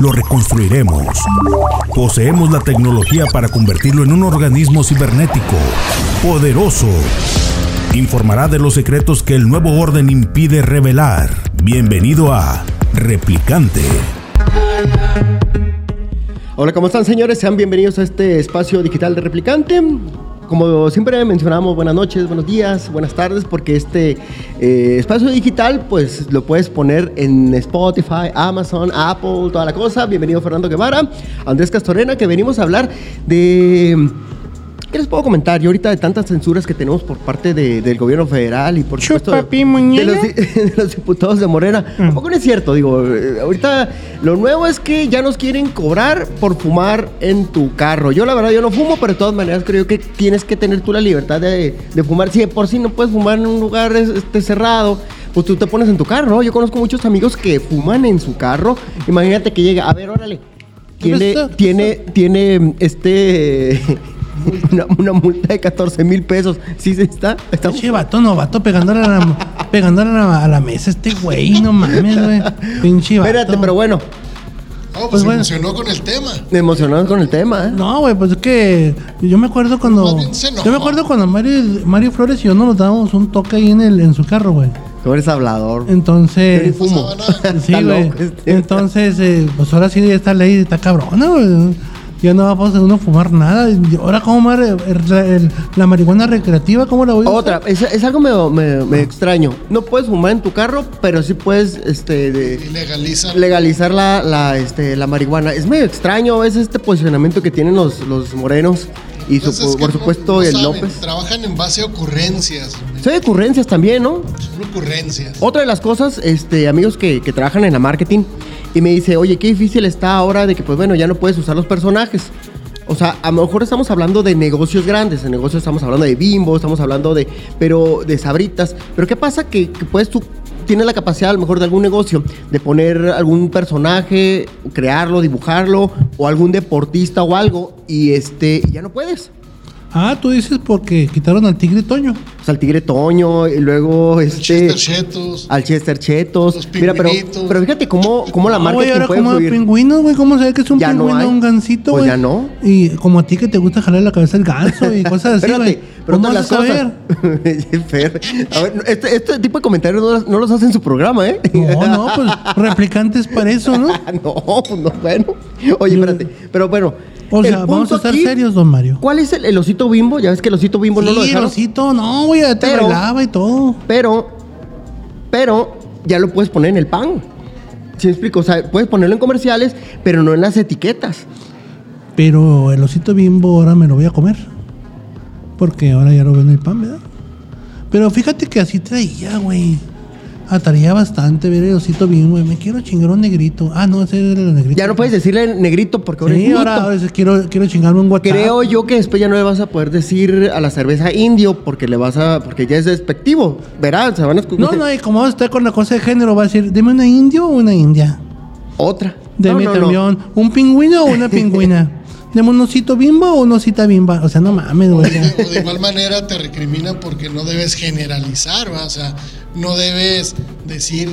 lo reconstruiremos. Poseemos la tecnología para convertirlo en un organismo cibernético, poderoso. Informará de los secretos que el nuevo orden impide revelar. Bienvenido a Replicante. Hola, ¿cómo están señores? Sean bienvenidos a este espacio digital de Replicante como siempre mencionamos, buenas noches, buenos días, buenas tardes, porque este eh, espacio digital, pues lo puedes poner en Spotify, Amazon, Apple, toda la cosa. Bienvenido Fernando Guevara, Andrés Castorena, que venimos a hablar de ¿Qué les puedo comentar? Yo ahorita de tantas censuras que tenemos por parte del gobierno federal y por supuesto de, los, diputados de Morena. Mm. Tampoco no es cierto, digo, eh, ahorita lo nuevo es que ya nos quieren cobrar por fumar en tu carro. Yo la verdad yo no fumo, pero de todas maneras creo que tienes que tener tú la libertad de, fumar. Si de por sí no puedes fumar en un lugar este, cerrado, pues tú te pones en tu carro. Yo conozco muchos amigos que fuman en su carro. Imagínate que llega, a ver, órale. Tiene, tiene, tiene, este una, multa de 14 mil pesos. ¿Sí se está? está Pinche vato, no, vato, pegándole a la, pegándole a la, mesa este güey, no mames, güey. Pinche vato. Espérate, pero bueno. No, pues, se emocionó con el tema. Me emocionó con el tema, ¿eh? No, güey, pues es que yo me acuerdo cuando. Yo me acuerdo cuando Mario, Mario Flores y yo nos dábamos un toque ahí en, el, en su carro, güey. Tú eres hablador. Entonces. Fumo. Sí, güey. Entonces, eh, pues ahora sí esta ley está cabrona, güey ya no va a poder uno fumar nada. Ahora, ¿cómo la marihuana recreativa? ¿Cómo la voy a Otra, es, es, algo me, extraño. No puedes fumar en tu carro, pero sí puedes este, legalizar la, la, este, la marihuana. Es medio extraño, es este posicionamiento que tienen los, los morenos. Y pues por supuesto el López. Trabajan en base a ocurrencias. Son ocurrencias también, ¿no? Son ocurrencias. Otra de las cosas, este, amigos que, que trabajan en la marketing, y me dice, oye, qué difícil está ahora de que, pues bueno, ya no puedes usar los personajes. O sea, a lo mejor estamos hablando de negocios grandes, de negocios estamos hablando de bimbo, estamos hablando de, pero de sabritas. Pero ¿qué pasa? Que, que puedes tú tienes la capacidad a lo mejor de algún negocio de poner algún personaje, crearlo, dibujarlo o algún deportista o algo y este ya no puedes. Ah, tú dices porque quitaron al Tigre Toño. O sea, al Tigre Toño y luego este. Chester Chetos. Al Chester Chetos. Los Mira, pero, pero fíjate cómo, cómo la marca ahora puede como pingüinos, güey. ¿Cómo sabes que es un pingüino, un gansito, pues güey? Pues ya no. Y como a ti que te gusta jalar la cabeza el ganso y cosas así, güey. pero no las cosas. Fer, a ver, este, este, tipo de comentarios no, no, los hace en su programa, ¿eh? No, no, pues replicantes para eso, ¿no? no, pues no, bueno. Oye, espérate. Pero bueno. O sea, vamos a estar serios, don Mario. ¿Cuál es el, osito bimbo? Ya ves que el osito bimbo no lo dejaron. el osito, no, güey, ya te bailaba y todo. Pero, pero, ya lo puedes poner en el pan. ¿Sí me explico? O sea, puedes ponerlo en comerciales, pero no en las etiquetas. Pero el osito bimbo ahora me lo voy a comer. Porque ahora ya lo veo en el pan, ¿verdad? Pero fíjate que así traía, güey ataría bastante ver el osito bien, güey. Me quiero chingar un negrito. Ah, no, ese es el negrito. Ya no puedes decirle negrito porque ahora sí, ahora quiero, quiero chingarme un guateque. Creo yo que después ya no le vas a poder decir a la cerveza indio porque le vas a. porque ya es despectivo. Verás, se van a escuchar. No, no, y como está con la cosa de género, va a decir, dime una indio o una india. Otra. Deme también un pingüino o una pingüina. ¿De un osito bimbo o un osita bimba? O sea, no mames, güey. O de, igual manera te recriminan porque no debes generalizar, ¿va? O sea, no debes decir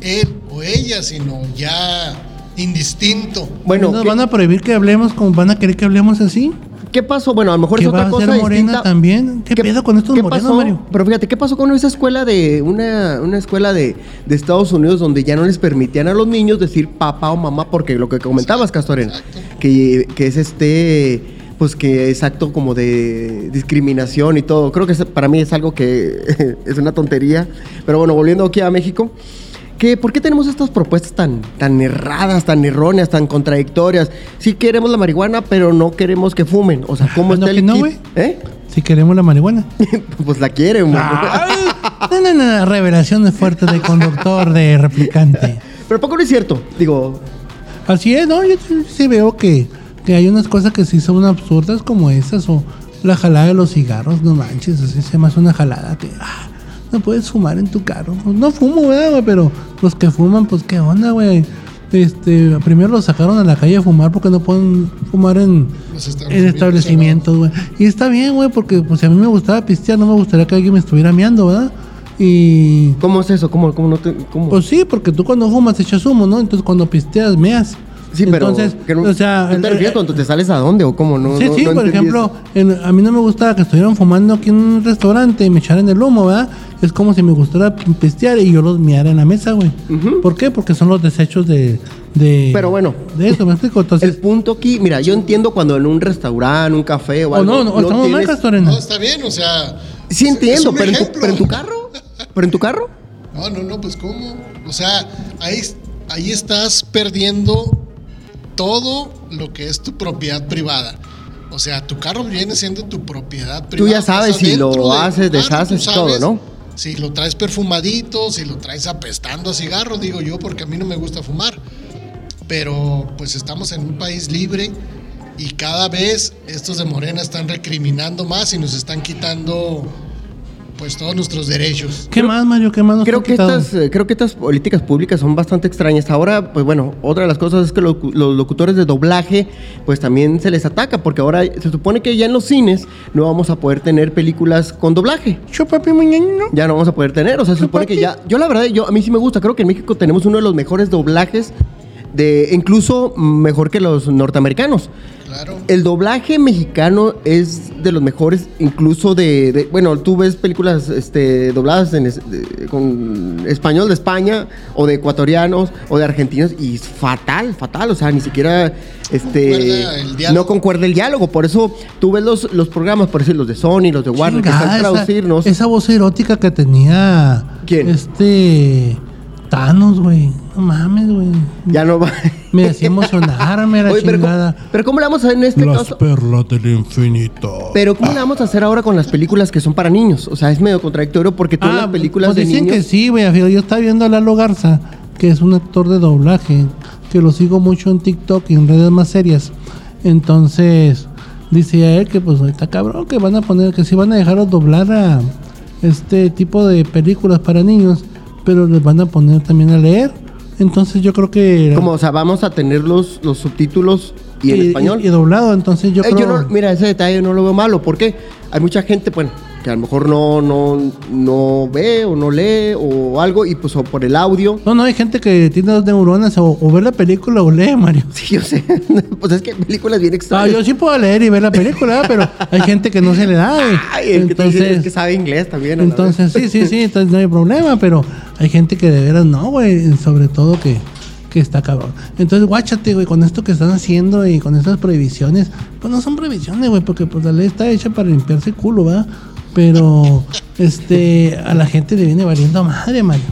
él o ella, sino ya indistinto. Bueno, ¿nos van a prohibir que hablemos como van a querer que hablemos así? ¿Qué pasó? Bueno, a lo mejor es otra va a cosa ser morena también? ¿Qué, pedo con estos morenos, Mario? Pero fíjate, ¿qué pasó con esa escuela de una, una escuela de, de, Estados Unidos donde ya no les permitían a los niños decir papá o mamá? Porque lo que comentabas, Castorena, que, que es este pues que es acto como de discriminación y todo. Creo que para mí es algo que es una tontería. Pero bueno, volviendo aquí a México, ¿por qué tenemos estas propuestas tan, tan erradas, tan erróneas, tan contradictorias? Sí queremos la marihuana, pero no queremos que fumen. O sea, ¿cómo está el no, kit? ¿Eh? Si queremos la marihuana. pues la quieren, ah, no, no, no, revelaciones fuertes de conductor, de replicante. Pero poco no es cierto. Digo, Así es, ¿no? Yo sí- sí veo que, que hay unas cosas que sí son absurdas como esas o la jalada de los cigarros, no manches, así se me hace una jalada que ah, no puedes fumar en tu carro. Pues no fumo, ¿verdad, güey? Pero los que fuman, pues qué onda, güey. Este, primero los sacaron a la calle a fumar porque no pueden fumar en, en establecimientos establecimientos, güey. Y está bien, güey, porque pues si a mí me gustaba pistear, no me gustaría que alguien me estuviera meando, ¿verdad? Y ¿Cómo es eso? ¿Cómo, cómo no te, cómo? pues sí, porque tú cuando fumas echas humo, ¿no? Entonces cuando pisteas, meas. sí, pero Entonces, que no- o sea, ¿tú te el- refieres cuando te sales a dónde o cómo? No, sí, no- sí, no por ejemplo, en- a mí no me gustaba que estuvieran fumando aquí en un restaurante y me echaran el humo, ¿verdad? Es como si me gustara pistear y yo los meara en la mesa, güey. ¿Por qué? Porque son los desechos de, de... Pero bueno. De eso, ¿me explico? El Entonces... punto aquí, mira, yo entiendo cuando en un restaurante, un café o o algo. no, no, estamos mal, tienes- Castorena. No, está bien, o sea. Sí entiendo, en, tu, pero en tu carro. ¿Pero en tu carro? No, no, no, pues cómo. O sea, ahí, ahí estás perdiendo todo lo que es tu propiedad privada. O sea, tu carro viene siendo tu propiedad privada. ya sabes si lo de haces, deshaces tú todo, ¿no? Si lo traes perfumadito, si lo traes apestando a cigarro, digo yo, porque a mí no me gusta fumar. Pero pues estamos en un país libre y cada vez estos de Morena están recriminando más y nos están quitando pues todos nuestros derechos. ¿Qué más, Mario? ¿Qué más nos Creo que, estas, eh, creo que estas políticas públicas son bastante extrañas. Ahora, pues bueno, otra de las cosas es que lo- los locutores de doblaje, pues también se les ataca, porque ahora se supone que ya en los cines no vamos a poder tener películas con doblaje. Chupapi muñeño. Ya no vamos a poder tener, o sea, se supone que ya... Yo la verdad, yo a mí sí me gusta, creo que en México tenemos uno de los mejores doblajes, de incluso mejor que los norteamericanos. Claro. El doblaje mexicano es de los mejores, incluso de, de- bueno, tú ves películas este, dobladas en es- de- con español de España o de ecuatorianos o de argentinos y es fatal, fatal, o sea, ni siquiera este Concuerda el diálogo. no concuerda el diálogo, por eso tú ves los, los programas, por decir los de Sony, los de Warner, que están traducirnos. esa, esa voz erótica que tenía. ¿Quién? Este. Thanos, güey. No mames, güey. Ya no va. Me hacía emocionarme la Oye, pero, chingada. ¿cómo- pero ¿cómo le vamos a hacer en este Las caso? perlas del infinito. Pero ¿cómo le vamos a hacer ahora con las películas que son para niños? O sea, es medio contradictorio porque todas las películas pues de dicen niños... que sí, güey. Yo estaba viendo a Lalo Garza, que es un actor de doblaje, que lo sigo mucho en TikTok y en redes más serias. Entonces, dice a él que pues está cabrón, que van a poner, que sí van a dejar a doblar a este tipo de películas para niños, pero les van a poner también a leer. Entonces yo creo que... Como, o sea, vamos a tener los, los subtítulos y en español. Y, doblado, entonces yo Eh, creo... yo no- mira, ese detalle no lo veo malo. porque Hay mucha gente, bueno, que a lo mejor no, no, no ve o no lee o algo y pues o por el audio. No, no, hay gente que tiene dos neuronas o, o ver la película o lee, Mario. Sí, yo sé. pues es que películas bien Ah, extrañas. yo sí puedo leer y ver la película, pero hay gente que no se le da, güey. Ay, el que te dice Entonces, es que sabe inglés también. entonces sí, sí, sí, entonces no hay problema, pero hay gente que de veras no, güey, sobre todo que, que está cabrón. Entonces, guáchate, güey, con esto que están haciendo y con estas prohibiciones, pues no son prohibiciones, güey, porque pues la ley está hecha para limpiarse el culo, ¿verdad? Pero, este, a la gente le viene valiendo madre, Mario.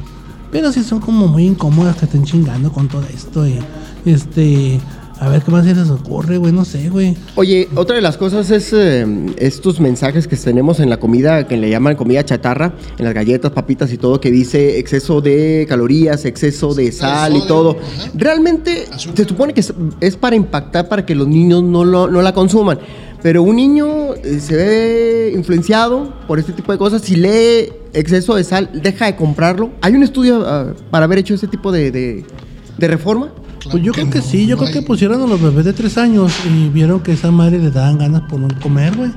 Pero sí son como muy incómodas que estén chingando con todo esto y, este, a ver qué más se les ocurre, güey, no sé, güey. Oye, otra de las cosas es eh, estos mensajes que tenemos en la comida, que le llaman comida chatarra, en las galletas, papitas y todo, que dice exceso de calorías, exceso de sal y todo. ajá. Realmente se supone que es, es para impactar para que los niños no, lo- no la consuman. Pero un niño eh, se ve influenciado por este tipo de cosas. Si lee exceso de sal, deja de comprarlo. ¿Hay un estudio ah, para haber hecho este tipo de, de- de reforma? Claro Pues yo creo que no, sí, yo no creo que pusieron a los bebés de tres años y vieron que esa madre les daban ganas por no comer, güey.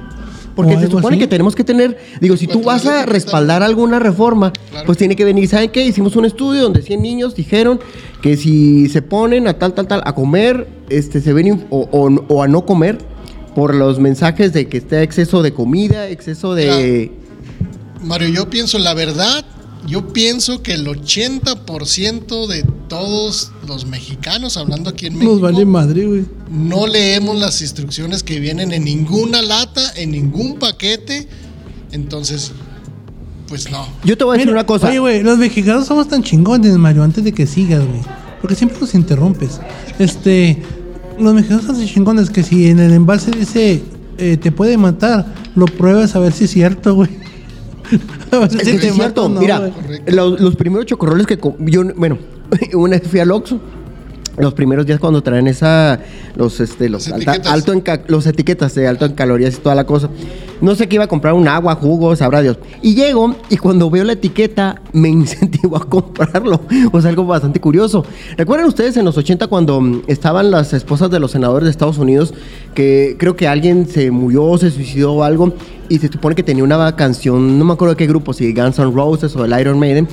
Porque se supone así. que tenemos que tener, digo, si tú vas a respaldar está- alguna reforma, Claro. pues tiene que venir, ¿saben qué? Hicimos un estudio donde 100 niños dijeron que si se ponen a tal, tal, tal, a comer, este, se ven, o- o a no comer, por los mensajes de que está exceso de comida, exceso de... Mario, yo pienso la verdad, yo pienso que el 80% de todos los mexicanos, hablando aquí en México, Nos vale madre, güey. no leemos las instrucciones que vienen en ninguna lata, en ningún paquete. Entonces, pues no. Yo te voy a decir Mira, una cosa. Oye, güey, los mexicanos somos tan chingones, Mario, antes de que sigas, güey. Porque siempre nos interrumpes. Este, los mexicanos son tan chingones que si en el envase dice eh, te puede matar, lo pruebas a ver si es cierto, güey. Es que cierto, no, mira, los, los primeros chocorroles que yo, bueno, una vez fui al Oxxo los primeros días cuando traen esa los este los alta- alto en los etiquetas de alto en calorías y toda la cosa. No sé qué iba a comprar un agua, jugo, sabrá Dios. Y llego y cuando veo la etiqueta me incentivo a comprarlo. O sea, algo bastante curioso. ¿Recuerdan ustedes en los 80 cuando mm, estaban las esposas de los senadores de Estados Unidos que creo que alguien se murió, se suicidó o algo y se supone que tenía una canción, no me acuerdo de qué grupo, si Guns N' Roses o el Iron Maiden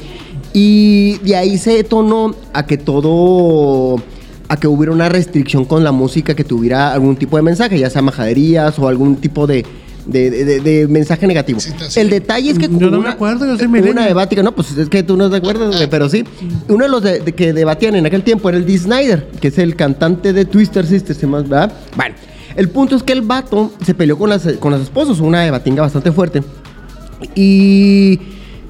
y de ahí se detonó a que todo a que hubiera una restricción con la música que tuviera algún tipo de mensaje, ya sea majaderías o algún tipo de, de, de- de mensaje negativo. El detalle es que Yo no me acuerdo, yo soy una debática, no, pues es que tú no te acuerdas, pero sí. Uno de los de- de que debatían en aquel tiempo era el Dee Snyder, que es el cantante de Twister Sisters, y más, ¿verdad? Bueno, el punto es que el vato se peleó con las, con las esposas, una debatinga bastante fuerte, y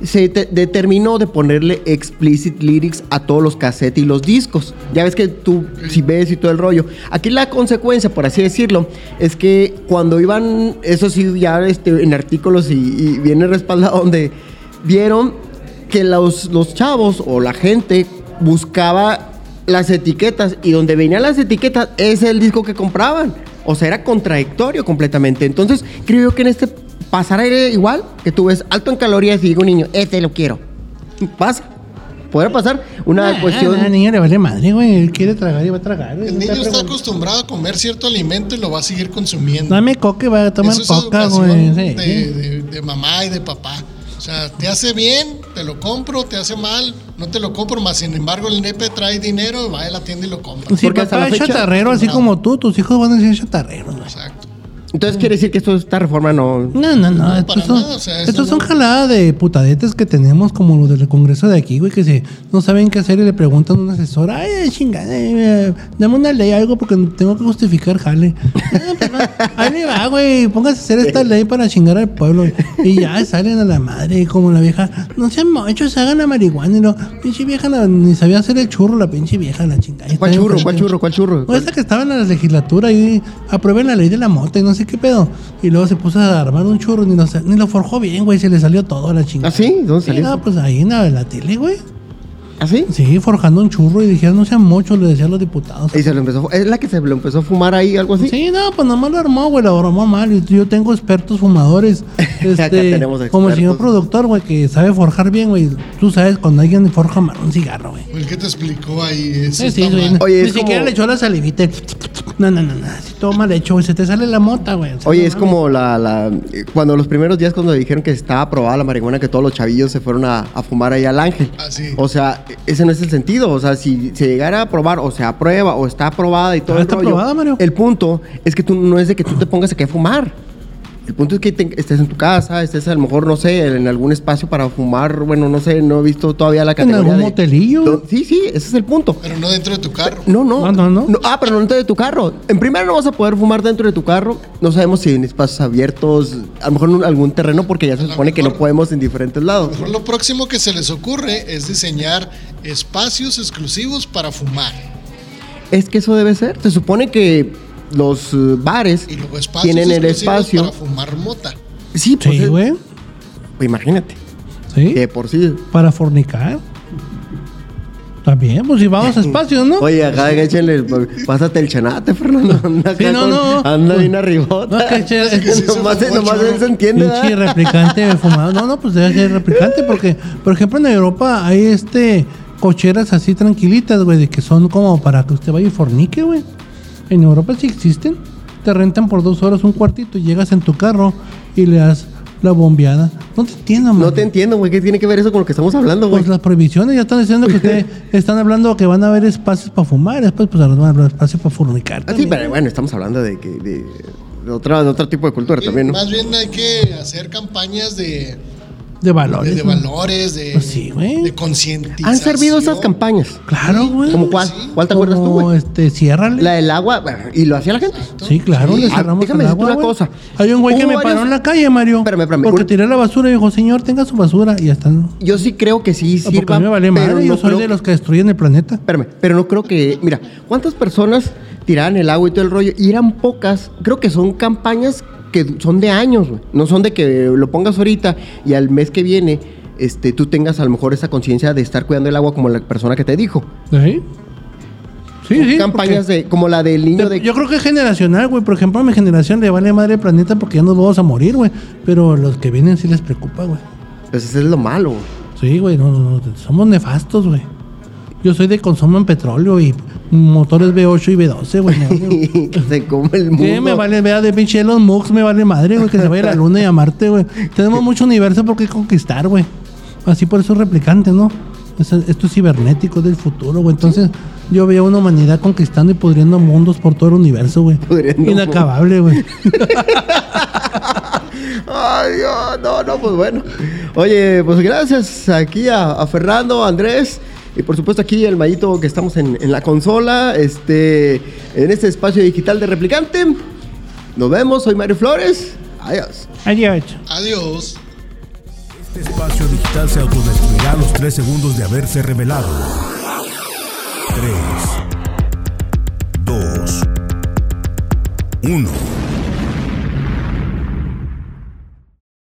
se te- determinó de ponerle explicit lyrics a todos los cassettes y los discos. Ya ves que tú, si ves y todo el rollo. Aquí la consecuencia, por así decirlo, es que cuando iban, eso sí, ya este, en artículos y, y viene respaldado donde vieron que los, los chavos o la gente buscaba las etiquetas y donde venían las etiquetas es el disco que compraban. O sea, era contradictorio completamente. Entonces, creo yo que en este pasará igual, que tú ves alto en calorías y digo, niño, este lo quiero. Pasa. Podrá pasar una Ah, cuestión... Al niño le vale madre, güey. Él quiere tragar y va a tragar. güey. El niño está acostumbrado a comer cierto alimento y lo va a seguir consumiendo. Dame coca y va a tomar Eso es coca, educación güey. de, Sí. de- de mamá y de papá. O sea, te hace bien, te lo compro, te hace mal, no te lo compro, más sin embargo el nepe trae dinero, va a la tienda y lo compra. Si Porque hasta papá es chatarrero, así como tú, tus hijos van a ser chatarreros, güey. Exacto. Entonces quiere decir que esto, esta reforma no... No, no, no. No, estos para son, nada, o sea, estos son no- jaladas de putadetes que tenemos, como los del Congreso de aquí, güey, que se, no saben qué hacer y le preguntan a un asesor, ay, chingada, eh, dame una ley, algo, porque tengo que justificar jale. Ah, pues va, ahí le va, güey, póngase a hacer esta ley para chingar al pueblo. Y ya salen a la madre, como la vieja, no sean mochos, hagan la marihuana. Y lo, pinche vieja, la- ni sabía hacer el churro, la pinche vieja, la chingada. ¿Cuál churro? ¿Cuál churro? ¿Cuál churro? O esa que estaba en la legislatura y aprueben la ley de la mota y no sé qué pedo. Y luego se puso a armar un churro, ni lo, ni lo forjó bien, güey, se le salió todo a la chingada. ¿Ah, sí? ¿Dónde salió no, eso? pues ahí en la, en la tele, güey. ¿Ah, sí? Sí, forjando un churro y dijeron, no sean muchos, le decían los diputados. Y se lo empezó... ¿Es la que se lo empezó a fumar ahí, algo así? Sí, no, pues nomás lo armó, güey, lo armó mal. Y yo tengo expertos fumadores. Acá Este, tenemos como el señor expertos. productor, güey, que sabe forjar bien, güey. Tú sabes cuando alguien forja mal un cigarro, güey. El que te explicó ahí, eso Sí, sí, güey. Oye, Ni es siquiera como- le echó la salivita. No, no, no, no. Así todo mal hecho, güey. Se te sale la mota, güey. O sea, Oye, no es mames. como la, la- cuando los primeros días cuando dijeron que estaba aprobada la marihuana, que todos los chavillos se fueron a, a fumar ahí al ángel. Ah, sí. O sea, ese no es el sentido. O sea, si se llegara a aprobar o se aprueba o está aprobada y todo Ah, el está rollo, aprobada, Mario. El punto es que tú no es de que tú te pongas a que fumar. El punto es que te- estés en tu casa, estés a lo mejor, no sé, en algún espacio para fumar. Bueno, no sé, no he visto todavía la En categoría. algún de- motelillo. No, Sí, sí, ese es el punto. Pero no dentro de tu carro. No, no. No, no, no. Ah, pero no dentro de tu carro. En primero no vas a poder fumar dentro de tu carro. No sabemos si en espacios abiertos, a lo mejor en algún terreno, porque ya se supone que no podemos en diferentes A lo lados. mejor lo próximo que se les ocurre es diseñar espacios exclusivos para fumar. Es que eso debe ser. Se supone que los eh, bares Y luego espacios tienen el espacio. para fumar mota. Sí, pues, Sí, es- güey. pues imagínate. Sí. Que por sí. Para fornicar. También, pues si vamos a espacios, ¿no? Oye, acá échenle, pásate el chanate, Fernando. Anda, Sí, acá no, con- no. anda bien arribota. No, que che- que sí se nomás, churro. él se entiende. Pinche replicante fumado. No, no, pues debe ser replicante porque, por ejemplo, en Europa hay este cocheras así tranquilitas, güey, de que son como para que usted vaya y fornique, güey. En Europa sí existen. Te rentan por dos horas un cuartito y llegas en tu carro y le das la bombeada. No te entiendo, man. No te entiendo, güey. ¿Qué tiene que ver eso con lo que estamos hablando, güey? Pues las prohibiciones ya están diciendo que ustedes están hablando que van a haber espacios para fumar, después pues ahora van a haber espacios para fornicar. Ah, sí, pero bueno, estamos hablando de que de, de otra, de otro tipo de cultura también, ¿no? Más bien hay que hacer campañas de, De valores. de ¿no? valores, de, Pues sí, güey. de concientización. Han servido esas campañas. Claro, güey. ¿Cómo cuál? sí. ¿Cuál te acuerdas tú, güey? este, ciérrale. La del agua, y lo hacía la gente. Sí, claro, Sí. le Ah, cerramos déjame el agua, una cosa. Hay un güey que me varios- paró en la calle, Mario. Espérame, espérame. Porque Un- tiré la basura y dijo, señor, tenga su basura. Y ya están. Yo sí creo que sí Porque sirva. a mí me vale pero madre, yo no soy creo de que- los que destruyen el planeta. Espérame, pero no creo que. Mira, ¿cuántas personas tiraban el agua y todo el rollo? Y eran pocas. Creo que son campañas que son de años, güey. No son de que lo pongas ahorita y al mes que viene este, tú tengas a lo mejor esa conciencia de estar cuidando el agua como la persona que te dijo. ¿Sí? Sí, sí, campañas de, como la del niño de... Yo creo que es generacional, güey. Por ejemplo, a mi generación le vale madre el planeta porque ya nos vamos a morir, güey. Pero los que vienen sí les preocupa, güey. Pues eso es lo malo. Sí, güey, no, no, no, somos nefastos, güey. Yo soy de consumo en petróleo y motores V8 y V12, güey. que se come el mundo. ¿Qué? Me vale, vea, de pinche Elon Musk me vale madre, güey, que se vaya a la luna y a Marte, güey. Tenemos mucho universo por qué conquistar, güey. Así por eso es replicante, ¿no? Es- esto es cibernético del futuro, güey. Entonces, yo veo una humanidad conquistando y pudriendo mundos por todo el universo, güey. Inacabable, güey. Ay, Dios, no, no, pues bueno. Oye, pues gracias aquí a, a Fernando, a Andrés y por supuesto aquí el Mayito que estamos en, en la consola, este, en este espacio digital de Replicante. Nos vemos, soy Mario Flores. Adiós. Adiós. Adiós. Este espacio digital se autodestruirá a los 3 segundos de haberse revelado. 3, 2, 1.